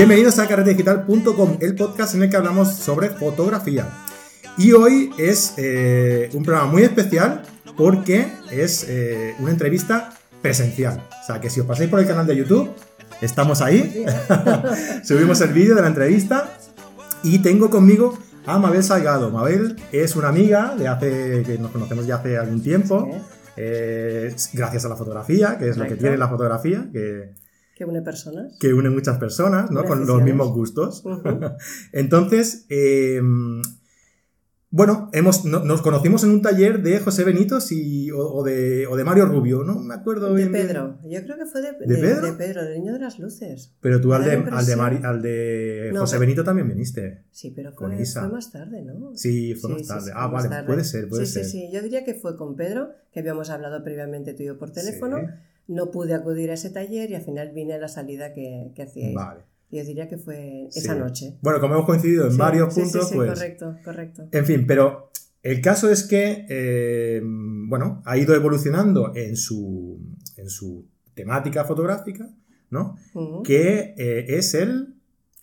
Bienvenidos a carretedigital.com, el podcast en el que hablamos sobre fotografía. Y hoy es eh, un programa muy especial porque es eh, una entrevista presencial. O sea, que si os pasáis por el canal de YouTube, estamos ahí. Subimos el vídeo de la entrevista y tengo conmigo a Mabel Salgado. Mabel es una amiga de hace que nos conocemos ya hace algún tiempo. Eh, gracias a la fotografía, que es lo que tiene la fotografía, que, que une personas. Que une muchas personas, ¿no? Con los mismos gustos. Entonces, eh, bueno, hemos, nos conocimos en un taller de José Benítez y, o, de, o, de, Mario Rubio, ¿no? Me acuerdo De Pedro. Yo creo que fue de, ¿De, Pedro? de Pedro, del Niño de las Luces. Pero tú al de, al de, al de José Benito también viniste. Sí, pero fue, fue, más tarde, ¿no? Sí, fue más tarde. ah, vale, puede ser, puede sí, ser. Sí, sí, yo diría que fue con Pedro, que habíamos hablado previamente tú y yo por teléfono. No pude acudir a ese taller y al final vine a la salida que, que hacíais. Vale. Yo diría que fue esa noche. Bueno, como hemos coincidido en varios puntos, sí, pues. Correcto, correcto. En fin, pero el caso es que, eh, bueno, ha ido evolucionando en su, en su temática fotográfica, ¿no? Que eh, es el...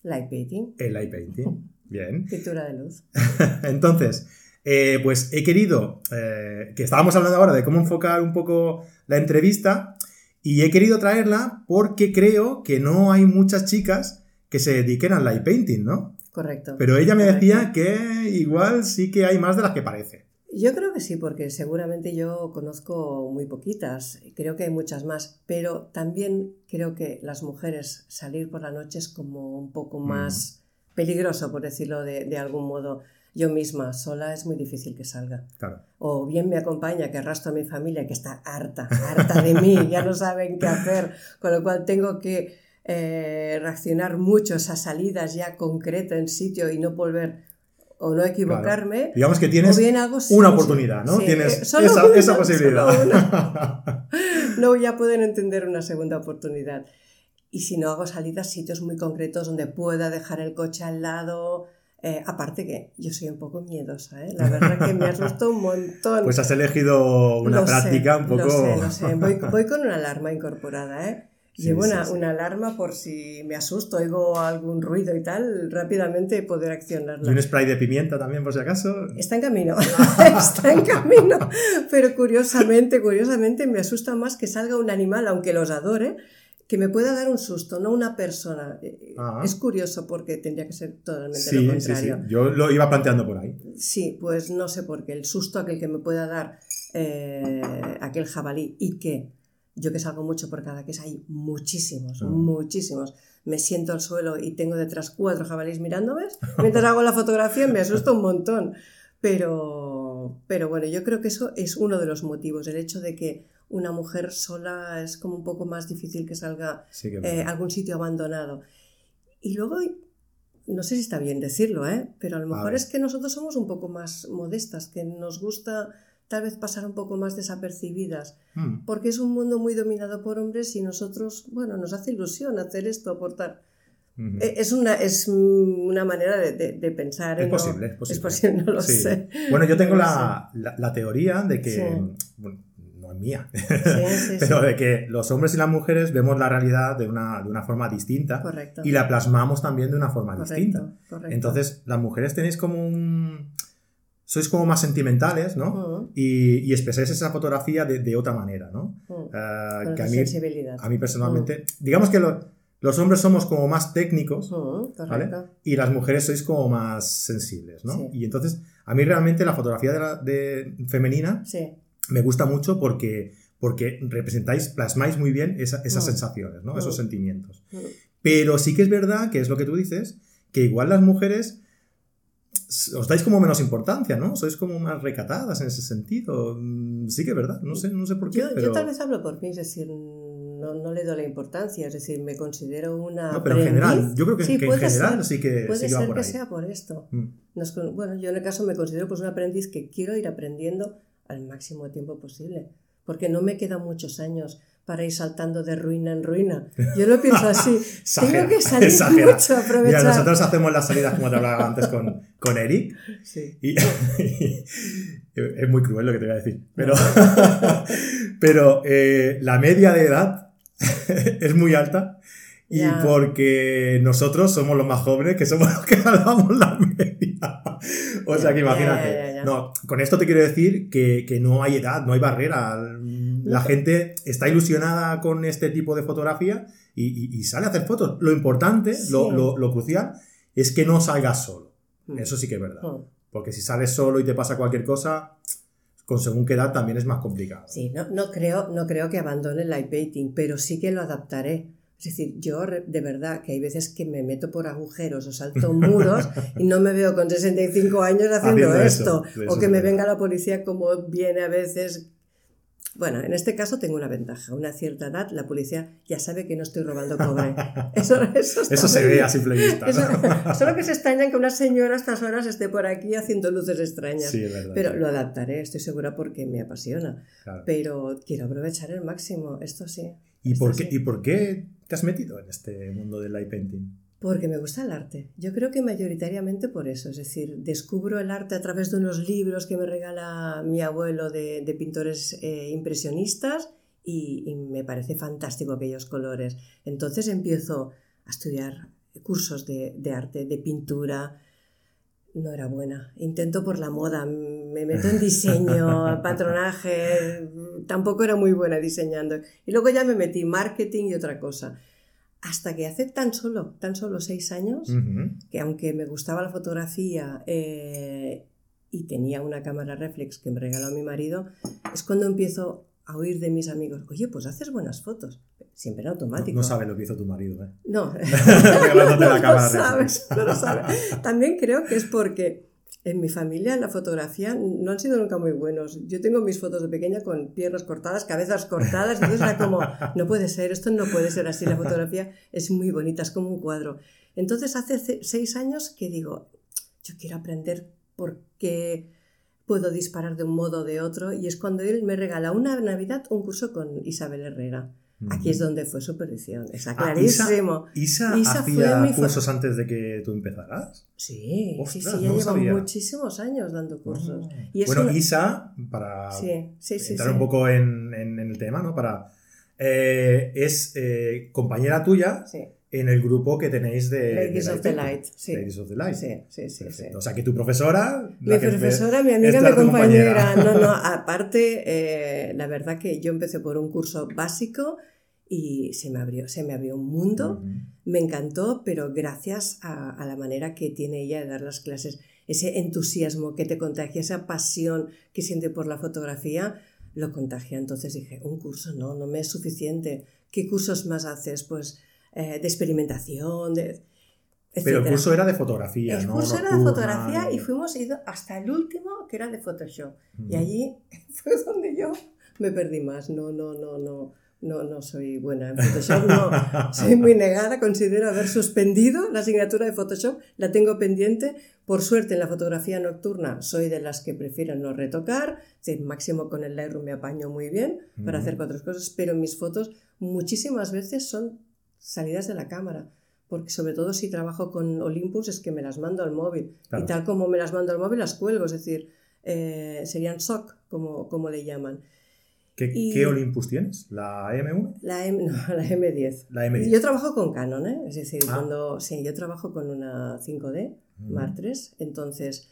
Light painting. El light painting. Bien. Pintura de luz. Entonces, eh, pues he querido, que estábamos hablando ahora de cómo enfocar un poco la entrevista, y he querido traerla porque creo que no hay muchas chicas que se dediquen al light painting, ¿no? Correcto. Pero ella me decía que igual sí que hay más de las que parece. Yo creo que sí, porque seguramente yo conozco muy poquitas, creo que hay muchas más, pero también creo que las mujeres salir por la noche es como un poco mm. más peligroso, por decirlo de, algún modo. Yo misma, sola, es muy difícil que salga. Claro. O bien me acompaña, que arrastro a mi familia, que está harta, harta de mí, ya no saben qué hacer, con lo cual tengo que eh, reaccionar mucho a esas salidas ya concretas en sitio y no volver o no equivocarme. Digamos que tienes una oportunidad, ¿no? tienes esa, esa, posibilidad. no, ya pueden entender una segunda oportunidad. Y si no hago salidas, sitios muy concretos donde pueda dejar el coche al lado. Eh, aparte que yo soy un poco miedosa, ¿eh? la verdad que me asustó un montón. Pues has elegido una práctica un poco... Lo sé, lo sé. Voy, voy, con una alarma incorporada, ¿eh? Llevo una, una, alarma por si me asusto, oigo algún ruido y tal, rápidamente poder accionarla. ¿Y un spray de pimienta también, por si acaso? Está en camino, está en camino. Pero curiosamente, curiosamente me asusta más que salga un animal, aunque los adore, que me pueda dar un susto, no una persona. Eh, ah. Es curioso porque tendría que ser totalmente lo contrario. Sí, sí. Yo lo iba planteando por ahí. Sí, pues no sé por qué. El susto aquel que me pueda dar eh, aquel jabalí y que yo que salgo mucho por cada que hay muchísimos, muchísimos. Me siento al suelo y tengo detrás cuatro jabalíes mirándome. Mientras hago la fotografía me asusta un montón. Pero, pero bueno, yo creo que eso es uno de los motivos, el hecho de que una mujer sola es como un poco más difícil que salga eh, a algún sitio abandonado. Y luego, no sé si está bien decirlo, ¿eh? pero a lo mejor es que nosotros somos un poco más modestas, que nos gusta tal vez pasar un poco más desapercibidas, hmm. porque es un mundo muy dominado por hombres y nosotros, bueno, nos hace ilusión hacer esto, aportar. Eh, es, una, es una manera de, de, pensar. Es, posible, es posible, es posible. no lo sé. Bueno, yo tengo la, la, teoría de que, bueno, mía, pero de que los hombres y las mujeres vemos la realidad de una, de una forma distinta correcto. y la plasmamos también de una forma distinta. Correcto. Entonces, las mujeres tenéis como un sois como más sentimentales, ¿no? y, y, expresáis esa fotografía de, de otra manera, ¿no? Uh, que a mí, a mí personalmente, digamos que los hombres somos como más técnicos, ¿vale? Y las mujeres sois como más sensibles, ¿no? Y entonces, a mí realmente la fotografía de, la, de femenina me gusta mucho porque, porque representáis, plasmáis muy bien esa, esas sensaciones, ¿no? Esos sentimientos. Pero sí que es verdad, que es lo que tú dices, que igual las mujeres os dais como menos importancia, ¿no? Sois como más recatadas en ese sentido. Mm, sí que es verdad, no sé, no sé por qué. Yo, yo tal vez hablo por mí, es decir, no, no, le doy la importancia, es decir, me considero una. No, pero en general, yo creo que, en general sí que. Puede sí ser que sea por esto. Mm. bueno, yo en el caso me considero pues un aprendiz que quiero ir aprendiendo al máximo tiempo posible, porque no me quedan muchos años para ir saltando de ruina en ruina. Yo lo pienso así. Tengo que salir mucho, aprovechar. Mira, nosotros hacemos las salidas, como te hablaba antes, con, con Eric. Sí. Y, es muy cruel lo que te voy a decir. Pero, pero eh, la media de edad es muy alta y porque nosotros somos los más jóvenes que somos los que salvamos la media. o sea que imagínate. no, con esto te quiero decir que, que, no hay edad, no hay barrera. La gente está ilusionada con este tipo de fotografía y, y, sale a hacer fotos. Lo importante, lo, lo, lo, crucial, es que no salgas solo. Mm. Eso sí que es verdad. Mm. Porque si sales solo y te pasa cualquier cosa, con según qué edad también es más complicado. Sí, no, no, creo, no creo que abandone el light painting, pero sí que lo adaptaré. Es decir, yo de verdad que hay veces que me meto por agujeros o salto muros y no me veo con 65 años haciendo, esto. o que me venga la policía como viene a veces bueno, en este caso tengo una ventaja. Una cierta edad, la policía ya sabe que no estoy robando cobre. Eso, eso, se ve a simple vista. Solo que se extraña que una señora a estas horas esté por aquí haciendo luces extrañas. Sí, verdad. Pero lo adaptaré, estoy segura, porque me apasiona. Pero quiero aprovechar el máximo, esto sí. ¿Y por, qué, ¿Y por qué te has metido en este mundo del light painting? Porque me gusta el arte. Yo creo que mayoritariamente por eso. Es decir, descubro el arte a través de unos libros que me regala mi abuelo de, pintores eh, impresionistas y, me parece fantástico aquellos colores. Entonces empiezo a estudiar cursos de, arte, de pintura. No era buena. Intento por la moda. Me meto en diseño, patronaje. Tampoco era muy buena diseñando. Y luego ya me metí marketing y otra cosa hasta que hace tan solo, tan solo seis años, que aunque me gustaba la fotografía eh, y tenía una cámara reflex que me regaló mi marido, es cuando empiezo a oír de mis amigos, oye, pues haces buenas fotos. Siempre en automático. No, sabe lo que hizo tu marido, ¿eh? No, no, lo sabes, no lo sabes. También creo que es porque en mi familia la fotografía no han sido nunca muy buenos. Yo tengo mis fotos de pequeña con piernas cortadas, cabezas cortadas, entonces era como, no puede ser, esto no puede ser así, la fotografía es muy bonita, es como un cuadro. Entonces hace seis años que digo, yo quiero aprender por qué puedo disparar de un modo o de otro, y es cuando él me regala una Navidad un curso con Isabel Herrera. Aquí es donde fue su perdición. Está ah, clarísimo. Isa, hacía cursos antes de que tú empezaras? Sí, sí, sí, ya lleva muchísimos años dando cursos. Y bueno, Isa, para entrar un poco en, el tema, ¿no? Para, eh, es eh, compañera tuya en el grupo que tenéis de Ladies of the Light. Sí. Ladies of the Light. Sí, sí, sí, O sea, que tu profesora... Mi profesora, mi amiga, mi compañera. No, no, aparte, eh, la verdad que yo empecé por un curso básico y se me abrió, se me abrió un mundo. Me encantó, pero gracias a, a, la manera que tiene ella de dar las clases, ese entusiasmo que te contagia, esa pasión que siente por la fotografía, lo contagia. Entonces dije, un curso no, no me es suficiente. ¿Qué cursos más haces? Pues eh, de experimentación, de, Pero el curso era de fotografía, el curso era de fotografía y fuimos ido hasta el último que era de Photoshop. Y allí fue donde yo me perdí más. No, no, no, no. No, no soy buena en Photoshop, no. Soy muy negada, considero haber suspendido la asignatura de Photoshop, la tengo pendiente. Por suerte en la fotografía nocturna soy de las que prefiero no retocar, es máximo con el Lightroom me apaño muy bien para hacer cuatro cosas, pero mis fotos muchísimas veces son salidas de la cámara. Porque sobre todo si trabajo con Olympus es que me las mando al móvil. Y tal como me las mando al móvil las cuelgo, es decir, eh, serían SOC, como, como le llaman. ¿Qué, Olympus tienes? ¿La M1? La, M, no, la M10. La M10. Yo trabajo con Canon, ¿eh? es decir, ah. cuando, sí, yo trabajo con una 5D Mark III, entonces,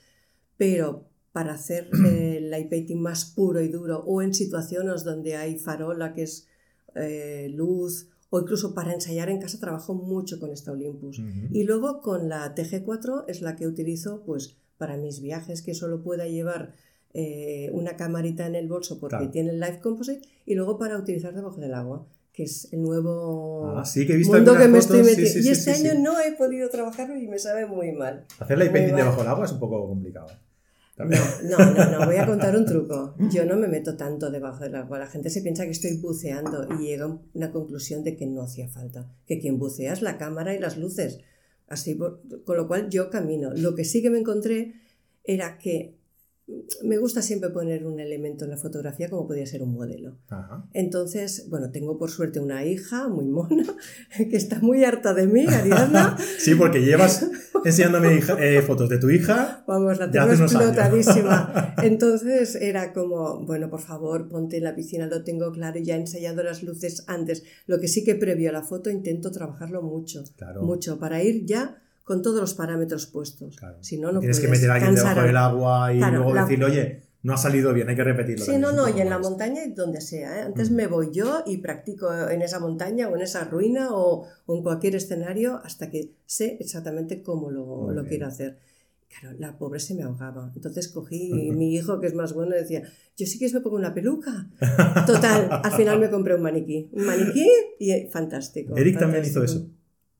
pero para hacer el light painting más puro y duro o en situaciones donde hay farola, que es eh, luz, o incluso para ensayar en casa trabajo mucho con esta Olympus. Y luego con la TG4 es la que utilizo pues para mis viajes que solo pueda llevar eh, una camarita en el bolso porque tiene el Live Composite y luego para utilizar debajo del agua que es el nuevo ah, sí, que he visto mundo que me estoy metiendo. y este año no he podido trabajarlo y me sabe muy mal. Hacer la painting debajo del agua es un poco complicado. No, no, no, no, voy a contar un truco. Yo no me meto tanto debajo del agua. La gente se piensa que estoy buceando y llega a una conclusión de que no hacía falta. Que quien bucea es la cámara y las luces. Así, con lo cual yo camino. Lo que sí que me encontré era que me gusta siempre poner un elemento en la fotografía como podría ser un modelo. Entonces, bueno, tengo por suerte una hija muy mona que está muy harta de mí, Ariadna. sí, porque llevas enseñándome eh, fotos de tu hija. Vamos, la tengo explotadísima. Entonces era como, bueno, por favor, ponte en la piscina, lo tengo claro, ya he ensayado las luces antes. Lo que sí que previo a la foto intento trabajarlo mucho, mucho, para ir ya con todos los parámetros puestos. Si no, no Tienes que meter a alguien debajo del agua y luego decirle, oye, no ha salido bien, hay que repetirlo. Sí, no, no, y en la montaña y donde sea. ¿eh? Antes me voy yo y practico en esa montaña o en esa ruina o, en cualquier escenario hasta que sé exactamente cómo lo, lo quiero hacer. Claro, la pobre se me ahogaba. Entonces cogí y mi hijo, que es más bueno, decía, yo sí que me pongo una peluca. Total, al final me compré un maniquí. Un maniquí y fantástico. Eric también hizo eso.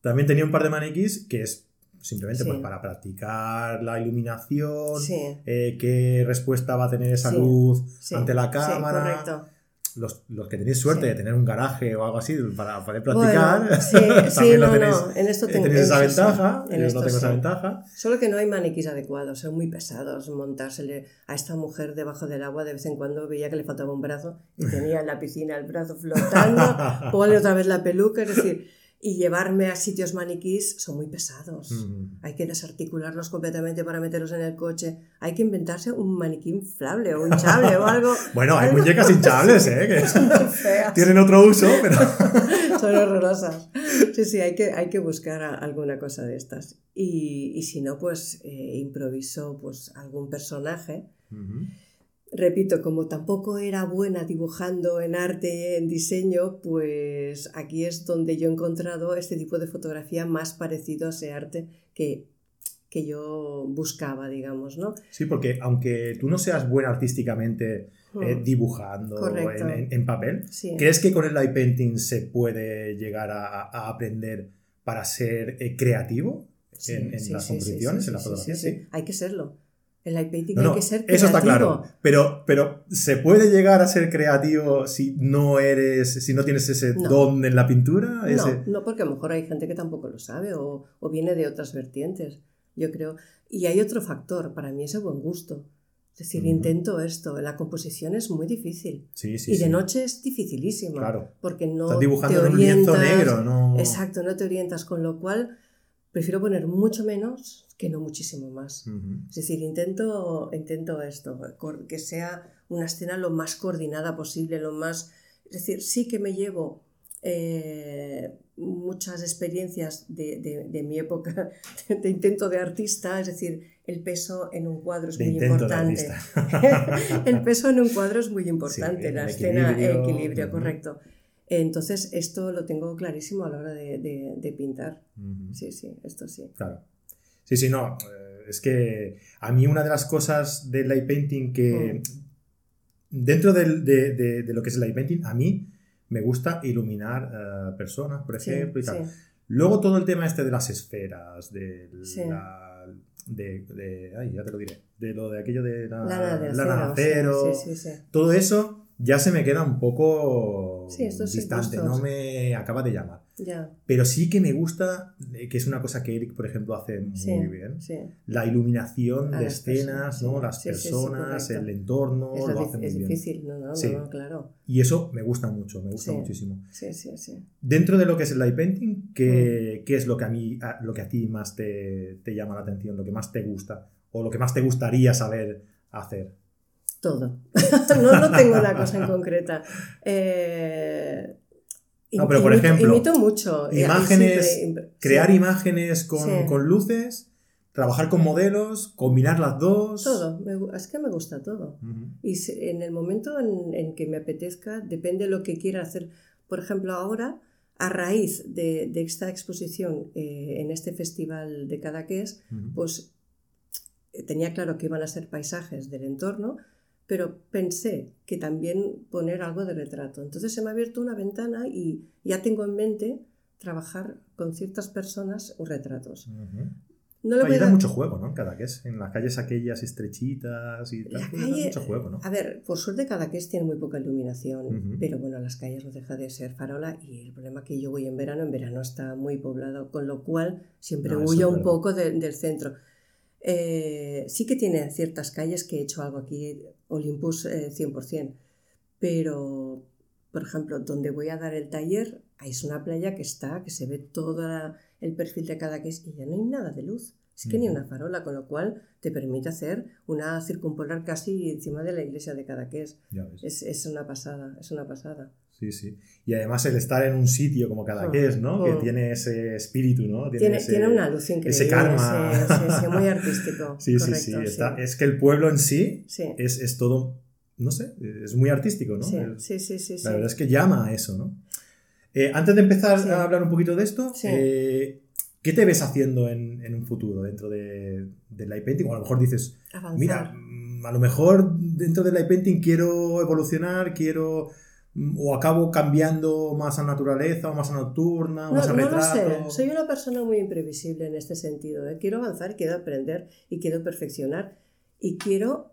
También tenía un par de maniquís que es simplemente pues, para practicar la iluminación, eh, qué respuesta va a tener esa luz ante la cámara. Los, los, que tenéis suerte de tener un garaje o algo así para poder practicar, sí, también lo tenéis, en esto tengo, esa ventaja, en esto no tengo esa ventaja. Solo que no hay maniquís adecuados, son muy pesados montársele a esta mujer debajo del agua, de vez en cuando veía que le faltaba un brazo y tenía en la piscina el brazo flotando, ponle otra vez la peluca, es decir, y llevarme a sitios maniquís son muy pesados. Hay que desarticularlos completamente para meterlos en el coche. Hay que inventarse un maniquí inflable o hinchable o algo. bueno, hay muñecas hinchables, ¿eh? Que tienen otro uso, pero... son horrorosas. Sí, sí, hay que, hay que buscar alguna cosa de estas. Y, y si no, pues eh, improviso pues, algún personaje repito, como tampoco era buena dibujando en arte, en diseño, pues aquí es donde yo he encontrado este tipo de fotografía más parecido a ese arte que, que yo buscaba, digamos, ¿no? Sí, porque aunque tú no seas buena artísticamente eh, hmm. dibujando en, papel, ¿crees que con el light painting se puede llegar a, aprender para ser eh, creativo en, las composiciones, en la fotografía? Sí, hay que serlo. El light painting hay que ser creativo. Eso está claro. Pero, pero ¿se puede llegar a ser creativo si no eres, si no tienes ese don en la pintura? No, no, porque a lo mejor hay gente que tampoco lo sabe o, o, viene de otras vertientes. Yo creo. Y hay otro factor, para mí es el buen gusto. Es decir, intento esto. La composición es muy difícil. Sí, sí, y de noche es dificilísima. Claro. Porque no. Estás dibujando te orientas, en un lienzo negro, ¿no? Exacto, no te orientas. Con lo cual, prefiero poner mucho menos que no muchísimo más. Es decir, intento, intento esto, que sea una escena lo más coordinada posible, lo más... Es decir, sí que me llevo eh, muchas experiencias de, de, mi época de intento de artista, es decir, el peso en un cuadro es muy importante. el peso en un cuadro es muy importante, la escena, el equilibrio, correcto. Entonces, esto lo tengo clarísimo a la hora de, pintar. Sí, sí, esto sí. Claro. Sí, sí, no. Eh, es que a mí una de las cosas del light painting que... Mm. Dentro de, lo que es el light painting, a mí me gusta iluminar eh, personas, por ejemplo, y tal. Luego todo el tema este de las esferas, de la, de, ay, ya te lo diré, de lo de aquello de la, la, acero, todo eso ya se me queda un poco distante, no me acaba de llamar. Pero sí que me gusta, eh, que es una cosa que Eric, por ejemplo, hace muy bien, la iluminación de escenas, ¿no? las personas, el entorno, es lo, hace muy es difícil, no, no, no, claro. Y eso me gusta mucho, me gusta muchísimo. Dentro de lo que es el light painting, ¿qué, mm. ¿qué, es lo que a mí, lo que a ti más te, te llama la atención, lo que más te gusta o lo que más te gustaría saber hacer? Todo. no, no tengo una cosa en concreta. Eh, no, pero por ejemplo, imito mucho. Imágenes, crear imágenes con, luces, trabajar con modelos, combinar las dos. Todo, es que me gusta todo. Y en el momento en, que me apetezca, depende de lo que quiera hacer. Por ejemplo, ahora, a raíz de, esta exposición eh, en este festival de Cadaqués, pues eh, tenía claro que iban a ser paisajes del entorno, pero pensé que también poner algo de retrato. Entonces se me ha abierto una ventana y ya tengo en mente trabajar con ciertas personas retratos. No le da mucho juego, ¿no? Cada que es en las calles aquellas estrechitas y tal. mucho juego, ¿no? A ver, por suerte cada que tiene muy poca iluminación, pero bueno, las calles no deja de ser farola y el problema es que yo voy en verano, en verano está muy poblado, con lo cual siempre huyo un poco del centro. Eh, sí que tiene ciertas calles que he hecho algo aquí, Olympus 100%, eh, pero, por ejemplo, donde voy a dar el taller, hay es una playa que está, que se ve todo el perfil de cada que y ya no hay nada de luz. Es que ni una farola, con lo cual te permite hacer una circumpolar casi encima de la iglesia de Cadaqués. Es, es una pasada, es una pasada. Sí, sí. Y además el estar en un sitio como Cadaqués, ¿no? Que tiene ese espíritu, ¿no? Tiene, tiene, una luz increíble. Ese karma. Sí, muy artístico. Sí, sí, sí, Es que el pueblo en sí, Es, es, todo, no sé, es muy artístico, ¿no? Sí, sí, sí, La verdad es que llama a eso, ¿no? Eh, antes de empezar a hablar un poquito de esto, eh, ¿Qué te ves haciendo en, un futuro dentro de, del light painting? O a lo mejor dices, mira, mm, a lo mejor dentro del light painting quiero evolucionar, quiero mm, o acabo cambiando más a naturaleza o más a nocturna o más a retrato. No lo sé, soy una persona muy imprevisible en este sentido. ¿eh? Quiero avanzar, quiero aprender y quiero perfeccionar y quiero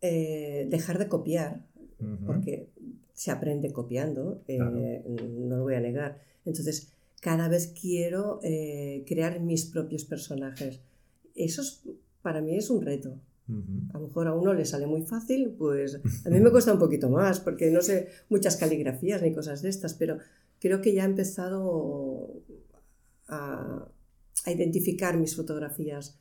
eh, dejar de copiar, porque se aprende copiando, eh, no lo voy a negar. Entonces, cada vez quiero crear mis propios personajes. Eso para mí es un reto. A lo mejor a uno le sale muy fácil, pues a mí me cuesta un poquito más, porque no sé muchas caligrafías ni cosas de estas, pero creo que ya he empezado a, identificar mis fotografías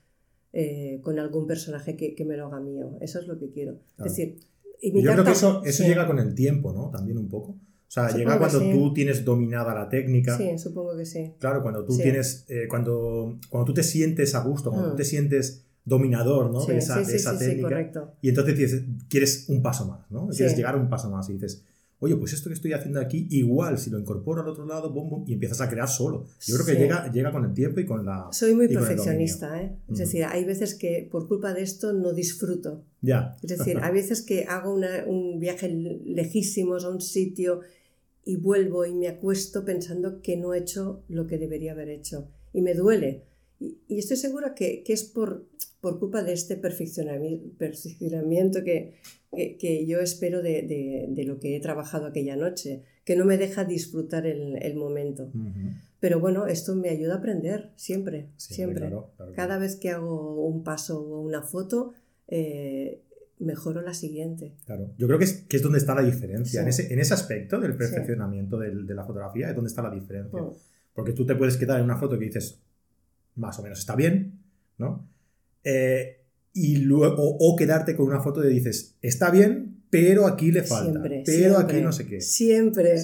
eh, con algún personaje que, me lo haga mío. Eso es lo que quiero. Es decir, Yo creo que eso, eso llega con el tiempo, ¿no? También un poco. O sea, llega cuando tú tienes dominada la técnica. Sí, supongo que sí. Claro, cuando tú tienes, eh, cuando, cuando tú te sientes a gusto, cuando tú te mm. sientes dominador, ¿no? de esa, esa técnica. Correcto. Y entonces quieres un paso más, ¿no? Quieres llegar un paso más y dices, oye, pues esto que estoy haciendo aquí, igual si lo incorporo al otro lado, bom, y empiezas a crear solo. Yo creo que llega, llega con el tiempo y con la... Soy muy perfeccionista, ¿eh? Es decir, hay veces que por culpa de esto no disfruto. Ya. Es decir, hay veces que hago un viaje lejísimos a un sitio y vuelvo y me acuesto pensando que no he hecho lo que debería haber hecho. Y me duele. Y, estoy segura que, es por, por, culpa de este perfeccionamiento que, que, yo espero de, de, lo que he trabajado aquella noche, que no me deja disfrutar el, el momento. Pero bueno, esto me ayuda a aprender siempre, siempre. Cada vez que hago un paso o una foto, eh, mejoro la siguiente. Claro, yo creo que es, que es donde está la diferencia. En, ese, en ese aspecto del perfeccionamiento de la fotografía es donde está la diferencia. Mm. Porque tú te puedes quedar en una foto que dices, más o menos está bien, ¿no? Eh, y luego, o, quedarte con una foto de dices, está bien, pero aquí le falta, pero aquí no sé qué. Siempre.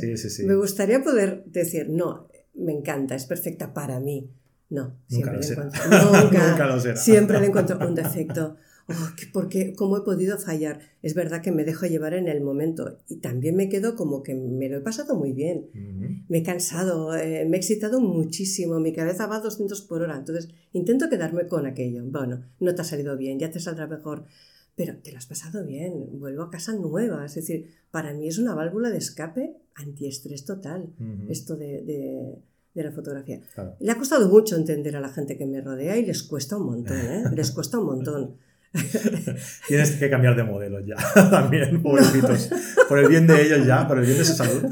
Me gustaría poder decir, no, me encanta, es perfecta para mí. No, siempre le encuentro. Nunca, Siempre le encuentro un defecto oh, porque, ¿cómo he podido fallar? Es verdad que me dejo llevar en el momento y también me quedo como que me lo he pasado muy bien. Me he cansado, eh, me he excitado muchísimo, mi cabeza va a 200 por hora, entonces intento quedarme con aquello. Bueno, no te ha salido bien, ya te saldrá mejor, pero te lo has pasado bien, vuelvo a casa nueva. Es decir, para mí es una válvula de escape antiestrés total, esto de, de la fotografía. Le ha costado mucho entender a la gente que me rodea y les cuesta un montón, ¿eh? les cuesta un montón. Tienes que cambiar de modelo ya, también, pobrecitos. Por el bien de ellos ya, por el bien de su salud.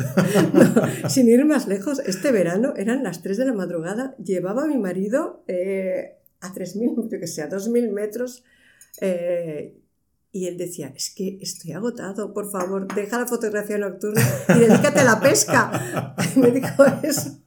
sin ir más lejos, este verano eran las 3 de la madrugada, llevaba a mi marido eh, a 3.000, yo que sé, a 2.000 metros. Eh, y él decía, es que estoy agotado, por favor, deja la fotografía nocturna y dedícate a la pesca. me dijo eso.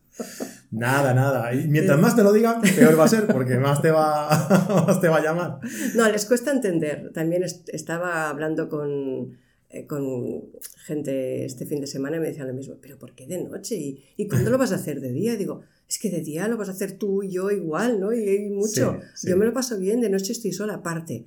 Nada, nada. Y mientras más te lo digan, peor va a ser, porque más te va, más te va a llamar. No, les cuesta entender. También estaba hablando con, eh, con gente este fin de semana y me decían lo mismo, pero ¿por qué de noche? ¿Y, ¿Y cuándo lo vas a hacer de día? Y digo, es que de día lo vas a hacer tú y yo igual, ¿no? Y hay mucho. Yo me lo paso bien, de noche estoy sola. Aparte,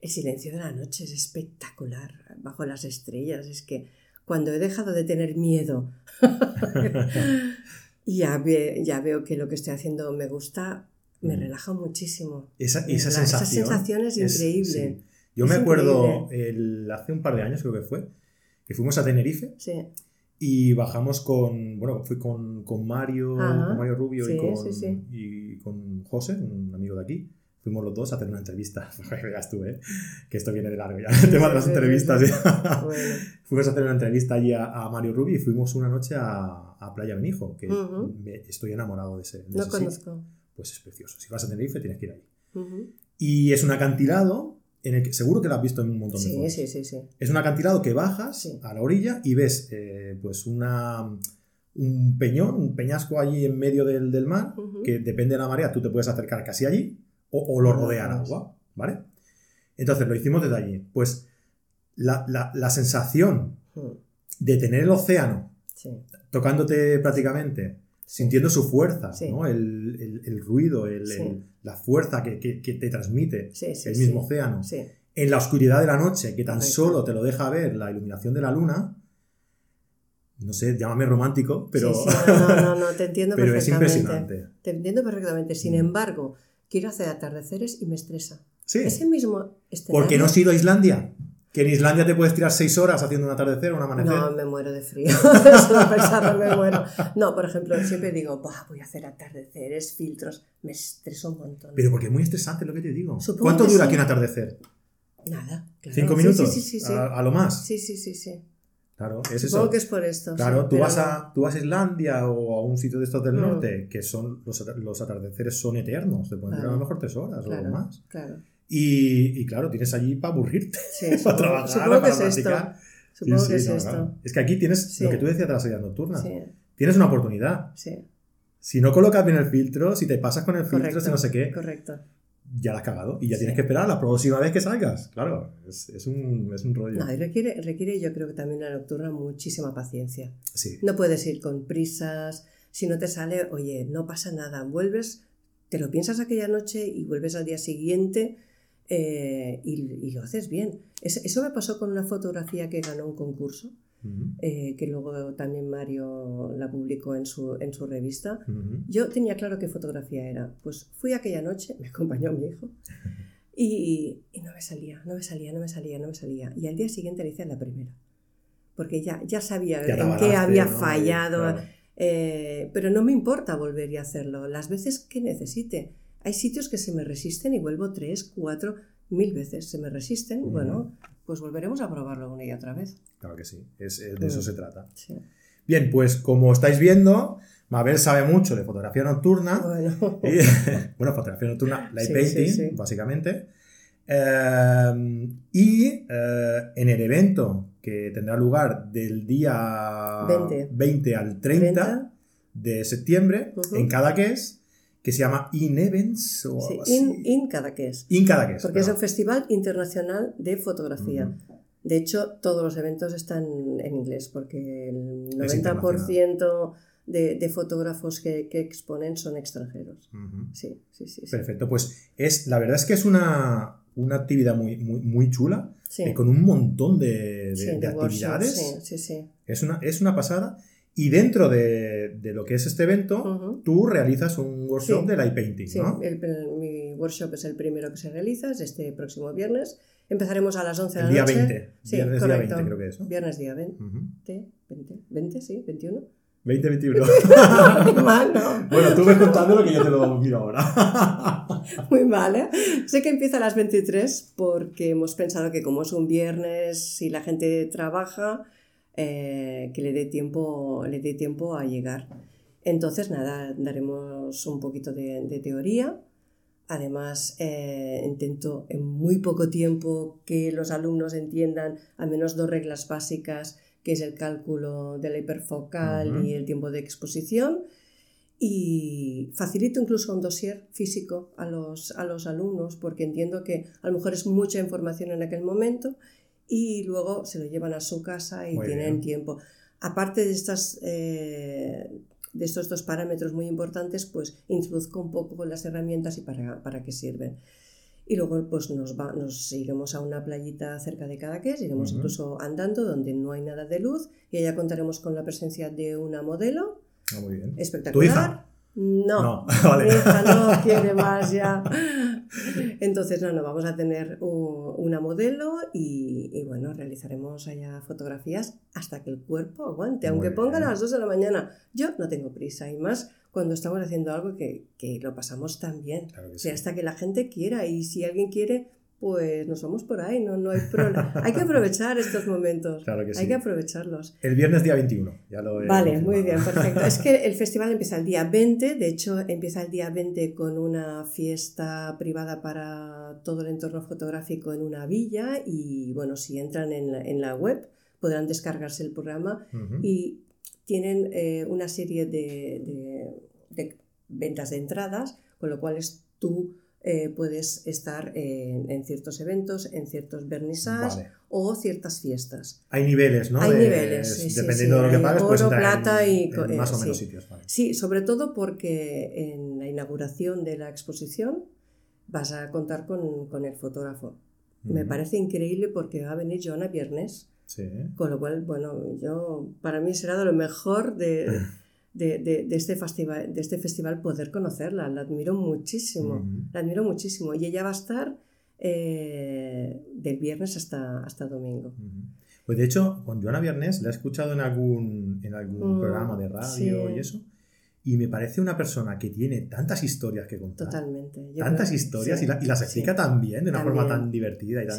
el silencio de la noche es espectacular, bajo las estrellas. Es que cuando he dejado de tener miedo y ya, ya veo que lo que estoy haciendo me gusta, me mm. relaja muchísimo. Esa, esa sensación. Esa sensación es, increíble. Yo me acuerdo el, hace un par de años, creo que fue, que fuimos a Tenerife. Sí. Y bajamos con, bueno, fui con, con Mario, con Mario Rubio y, con, y con José, un amigo de aquí fuimos los dos a hacer una entrevista. Veas tú, ¿eh? Que esto viene de largo ya. El tema de las entrevistas. fuimos a hacer una entrevista allí a, Mario Rubi y fuimos una noche a, a Playa Benijo, que estoy enamorado de ese. no conozco. Pues es precioso. Si vas a Tenerife, tienes que ir ahí. Y es un acantilado en el que seguro que lo has visto en un montón de fotos. Sí, sí, sí. Es un acantilado que bajas a la orilla y ves eh, pues una, un peñón, un peñasco allí en medio del, del mar, que depende de la marea, tú te puedes acercar casi allí o, lo rodea el agua, ¿vale? Entonces lo hicimos desde allí. Pues la, la, sensación de tener el océano tocándote prácticamente, sintiendo su fuerza, ¿no? el, el, ruido, el, la fuerza que, que, te transmite el mismo océano, en la oscuridad de la noche, que tan solo te lo deja ver la iluminación de la luna, no sé, llámame romántico, pero... no, no, no, te entiendo pero es impresionante. Te entiendo perfectamente. Sin mm. embargo, quiero hacer atardeceres y me estresa. Sí. Ese mismo Porque no has ido a Islandia. Que en Islandia te puedes tirar seis horas haciendo un atardecer o un amanecer. No, me muero de frío. Solo me muero. No, por ejemplo, siempre digo, voy a hacer atardeceres, filtros. Me estreso un montón. Pero porque es muy estresante lo que te digo. ¿Cuánto dura aquí un atardecer? Nada. ¿Cinco minutos? Sí, sí, sí, a, lo más. Sí, sí, sí, sí. Claro, es Supongo eso. que es por esto. Claro, tú, vas a, tú vas a Islandia o a un sitio de estos del mm. norte que son los, los, atardeceres son eternos, te pueden durar a lo mejor tres horas o más. Claro. Y, y, claro, tienes allí para aburrirte, sí, para trabajar, para practicar. Es supongo que es esto. Es que aquí tienes lo que tú decías de la salida nocturna. Tienes una oportunidad. Si no colocas bien el filtro, si te pasas con el filtro, si no sé qué. Correcto. Ya la has cagado y ya tienes que esperar la próxima vez que salgas. Claro, es, es, un, es un, rollo. No, y requiere, requiere, yo creo que también la nocturna muchísima paciencia. Sí. No puedes ir con prisas. Si no te sale, oye, no pasa nada. Vuelves, te lo piensas aquella noche y vuelves al día siguiente eh, y, lo haces bien. eso me pasó con una fotografía que ganó un concurso, eh, que luego también Mario la publicó en su, en su revista. Yo tenía claro qué fotografía era. Pues fui aquella noche, me acompañó mi hijo, y, no me salía, no me salía, no me salía, no me salía. Y al día siguiente le hice la primera, porque ya, ya sabía en qué había fallado. Eh, pero no me importa volver y hacerlo las veces que necesite. Hay sitios que se me resisten y vuelvo tres, cuatro, mil veces. Se me resisten, bueno, pues volveremos a probarlo una y otra vez. Claro que sí, es, de eso se trata. Bien, pues como estáis viendo, Mabel sabe mucho de fotografía nocturna. Bueno, bueno fotografía nocturna, light painting, básicamente. Eh, y eh, en el evento que tendrá lugar del día 20, al 30, de septiembre, en Cadaqués, que se llama In Events o sí, In, in Cadaqués. In Cadaqués. Porque es un festival internacional de fotografía. De hecho, todos los eventos están en inglés porque el 90% de, de, fotógrafos que, que, exponen son extranjeros. sí, sí, sí, Perfecto, pues es, la verdad es que es una, una actividad muy, muy, muy chula, eh, con un montón de, de, actividades. Sí, sí, sí. Es una, es una pasada. Y dentro de, de, lo que es este evento, tú realizas un workshop de light painting, sí, mi workshop es el primero que se realiza, es este próximo viernes. Empezaremos a las 11 de la día noche. 20. Sí, viernes día 20, creo que es. Viernes día 20, 20, 20, sí, 21. 20, 21. Muy mal, ¿no? Bueno, tú me contando lo que yo te lo miro ahora. Muy mal, ¿eh? Sé que empieza a las 23 porque hemos pensado que como es un viernes y la gente trabaja, eh, que le dé, tiempo, le dé tiempo a llegar. Entonces, nada, daremos un poquito de, teoría. Además, eh, intento en muy poco tiempo que los alumnos entiendan al menos dos reglas básicas, que es el cálculo de la hiperfocal y el tiempo de exposición. Y facilito incluso un dossier físico a los, a los alumnos porque entiendo que a lo mejor es mucha información en aquel momento y luego se lo llevan a su casa y tienen tiempo. Aparte de, estas, eh, de estos dos parámetros muy importantes, pues introduzco un poco las herramientas y para, para qué sirven. Y luego pues nos, va, nos iremos a una playita cerca de Cadaqués, iremos incluso andando donde no hay nada de luz y allá contaremos con la presencia de una modelo. Ah, muy bien. Espectacular. ¿Tu hija? No, no, vale. mi hija no quiere más ya. Entonces, no, no, vamos a tener una modelo y, bueno, realizaremos allá fotografías hasta que el cuerpo aguante, aunque pongan a las 2 de la mañana. Yo no tengo prisa y más cuando estamos haciendo algo que, lo pasamos tan bien. hasta que la gente quiera y si alguien quiere, pues nos vamos por ahí, no, no hay problema. hay que aprovechar estos momentos. Claro que sí. Hay que aprovecharlos. El viernes día 21, ya lo he Vale, muy bien, perfecto. es que el festival empieza el día 20, de hecho empieza el día 20 con una fiesta privada para todo el entorno fotográfico en una villa y bueno, si entran en la, en la web podrán descargarse el programa y tienen eh, una serie de, de, ventas de entradas, con lo cual es tú eh, puedes estar en, ciertos eventos, en ciertos vernisajes o ciertas fiestas. Hay niveles, ¿no? Hay niveles, Dependiendo de lo que pagues, oro, plata y más o menos sitios. Sí, sobre todo porque en la inauguración de la exposición vas a contar con, el fotógrafo. Me parece increíble porque va a venir Joana viernes. Con lo cual, bueno, yo para mí será de lo mejor de, de, este, festival, de este festival poder conocerla. La admiro muchísimo, la admiro muchísimo. Y ella va a estar eh, del viernes hasta, hasta domingo. Pues de hecho, con Joana Viernes la he escuchado en algún, en algún mm, programa de radio y eso. Y me parece una persona que tiene tantas historias que contar. Totalmente. tantas historias y, las explica tan bien, de una forma tan divertida y tan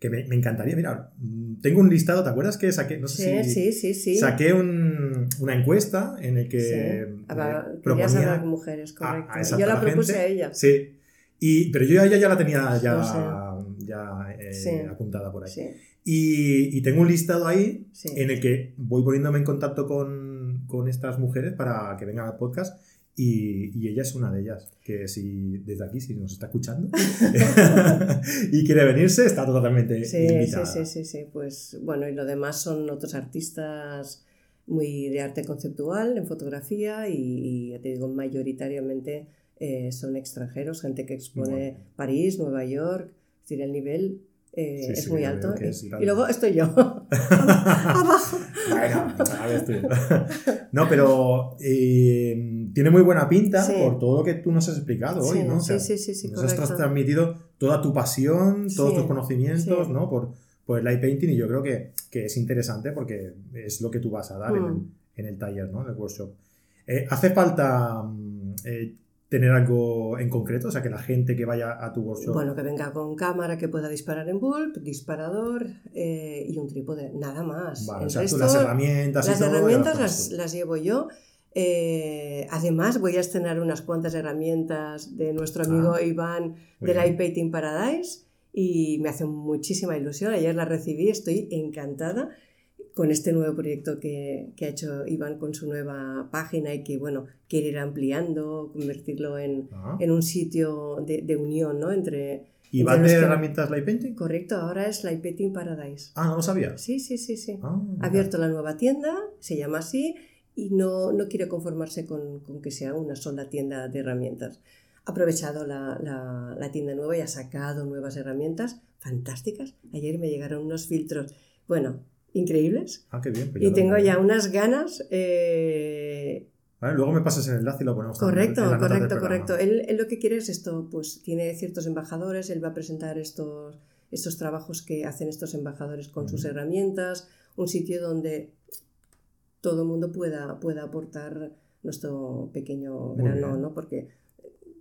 que me, me, encantaría. Mira, tengo un listado, ¿te acuerdas que saqué? No sé sí, si, sí, sí. Saqué un, una encuesta en el que. Sí. proponía mujeres, correcto. yo la propuse a ella. Sí. Y, pero yo a ella ya la tenía ya, ya eh, apuntada por ahí. Y, y, tengo un listado ahí en el que voy poniéndome en contacto con, con estas mujeres para que vengan al podcast y, ella es una de ellas, que si desde aquí, si nos está escuchando y quiere venirse, está totalmente sí, invitada. Sí, sí, sí, sí, pues bueno, y lo demás son otros artistas muy de arte conceptual en fotografía y, ya te digo, mayoritariamente eh, son extranjeros, gente que expone París, Nueva York, es decir, el nivel eh, es muy alto. y, luego estoy yo. Abajo. Bueno, a ver, estoy. no, pero eh, tiene muy buena pinta por todo lo que tú nos has explicado hoy, ¿no? sí, sí, sí, sí, Nos has transmitido toda tu pasión, todos tus conocimientos, ¿no? Por, por el light painting y yo creo que, que, es interesante porque es lo que tú vas a dar en, el, mm. en, el, taller, ¿no? En el workshop. Eh, ¿Hace falta mm, tener algo en concreto? O sea, que la gente que vaya a tu workshop... Bueno, que venga con cámara que pueda disparar en bulb, disparador eh, y un trípode, nada más. Vale, o sea, tú las herramientas Las y todo, herramientas las, las, llevo yo. Eh, además, voy a estrenar unas cuantas herramientas de nuestro amigo ah, Iván del iPainting Paradise y me hace muchísima ilusión. Ayer la recibí, estoy encantada con este nuevo proyecto que, que, ha hecho Iván con su nueva página y que, bueno, quiere ir ampliando, convertirlo en, ah. en un sitio de, de, unión, ¿no? Entre... ¿Iván de herramientas Light Painting? Correcto, ahora es Light Painting Paradise. Ah, no lo sabía. Sí, sí, sí, sí. Ah, ha abierto la nueva tienda, se llama así, y no, no quiere conformarse con, con, que sea una sola tienda de herramientas. Ha aprovechado la, la, la tienda nueva y ha sacado nuevas herramientas fantásticas. Ayer me llegaron unos filtros. Bueno, increíbles. Ah, qué bien. Pues y tengo ya unas ganas. Eh... Vale, luego me pasas el enlace y lo ponemos Correcto, en correcto, correcto. Él, él, lo que quiere es esto, pues tiene ciertos embajadores, él va a presentar estos, estos trabajos que hacen estos embajadores con sus herramientas, un sitio donde todo el mundo pueda, pueda aportar nuestro pequeño grano, ¿no? Porque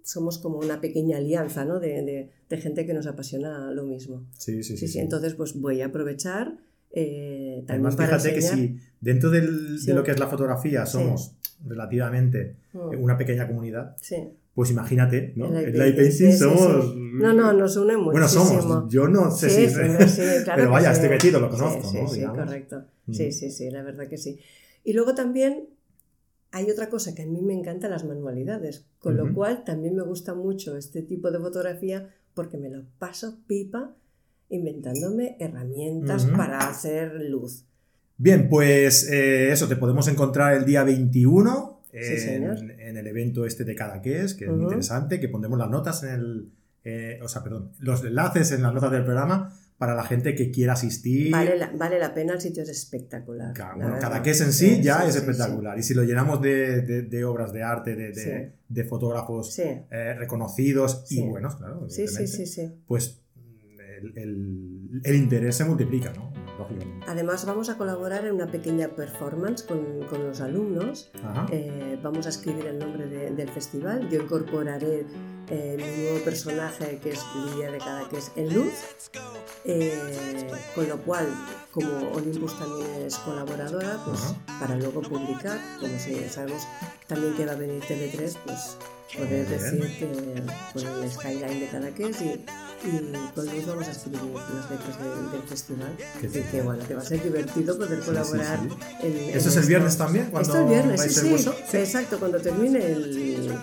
somos como una pequeña alianza, ¿no? De, de, de, gente que nos apasiona lo mismo. Sí, sí, sí. sí, Entonces, pues voy a aprovechar eh, Además, fíjate que si dentro de lo que es la fotografía somos relativamente mm. una pequeña comunidad, pues imagínate, ¿no? El light painting somos... No, no, nos une muchísimo. Bueno, somos, yo no sé si... pero vaya, estoy metido, lo conozco, ¿no? Sí, correcto. Mm. Sí, sí, sí, la verdad que sí. Y luego también hay otra cosa que a mí me encantan las manualidades, con lo cual también me gusta mucho este tipo de fotografía porque me lo paso pipa inventándome herramientas para hacer luz. Bien, pues eh, eso, te podemos encontrar el día 21 en, el evento este de Cadaqués, que es muy interesante, que pondremos las notas en el... Eh, o sea, perdón, los enlaces en las notas del programa para la gente que quiera asistir. Vale la, vale la pena, el sitio es espectacular. Claro, Cadaqués en sí, ya es espectacular. Y si lo llenamos de, de, obras de arte, de, de fotógrafos eh, reconocidos y buenos, claro, sí, sí, sí, sí. pues el, el, interés se multiplica, ¿no? Además vamos a colaborar en una pequeña performance con, con los alumnos. Eh, vamos a escribir el nombre del festival. Yo incorporaré mi nuevo personaje, que es Lidia de Cadaqués en luz, eh, con lo cual, como Olympus también es colaboradora, pues para luego publicar, como si sabemos también que va a venir TV3, pues poder decir que con el skyline de Cadaqués y y con Luis vamos a escribir las letras del festival. Así que bueno, que va a ser divertido poder colaborar. En, ¿Eso es el viernes también? Esto es el viernes, sí, sí, Exacto, cuando termine el,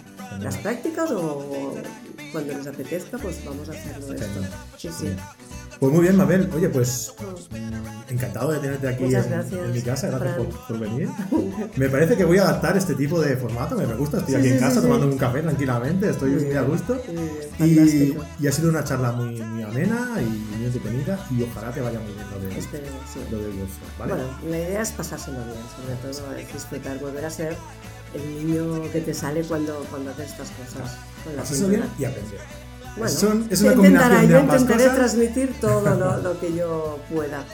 las prácticas o cuando les apetezca, pues vamos a hacerlo esto. Sí, sí. Pues muy bien, Mabel. Oye, pues encantado de tenerte aquí en, mi casa. Gracias por, venir. Me parece que voy a adaptar este tipo de formato. Me, gusta. Estoy aquí en casa tomando un café tranquilamente. Estoy muy, a gusto. y, ha sido una charla muy, amena y muy entretenida. Y ojalá te vaya muy bien lo de, lo de ¿vale? Bueno, la idea es pasárselo bien, sobre todo disfrutar, volver a ser el niño que te sale cuando, cuando haces estas cosas. Pasárselo bien y aprender. Bueno, es una combinación de ambas intentaré transmitir todo lo, lo, que yo pueda.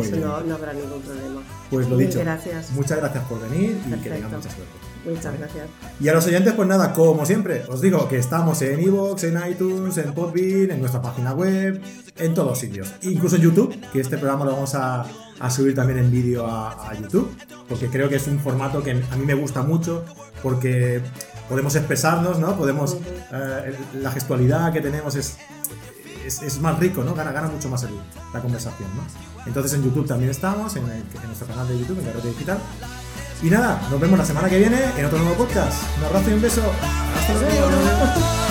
Eso no, no, habrá ningún problema. Pues lo dicho. Gracias. Muchas gracias por venir y que tengan mucha suerte. Muchas gracias. Y a los oyentes, pues nada, como siempre, os digo que estamos en iVoox, en iTunes, en Podbean, en nuestra página web, en todos sitios. Incluso en YouTube, que este programa lo vamos a, a subir también en vídeo a, a, YouTube, porque creo que es un formato que a mí me gusta mucho, porque podemos expresarnos, ¿no? Podemos, eh, la gestualidad que tenemos es, es, más rico, ¿no? Gana, gana mucho más la conversación, ¿no? Entonces en YouTube también estamos, en, nuestro canal de YouTube, en la red digital. Y nada, nos vemos la semana que viene en otro nuevo podcast. Un abrazo y un beso. Hasta luego.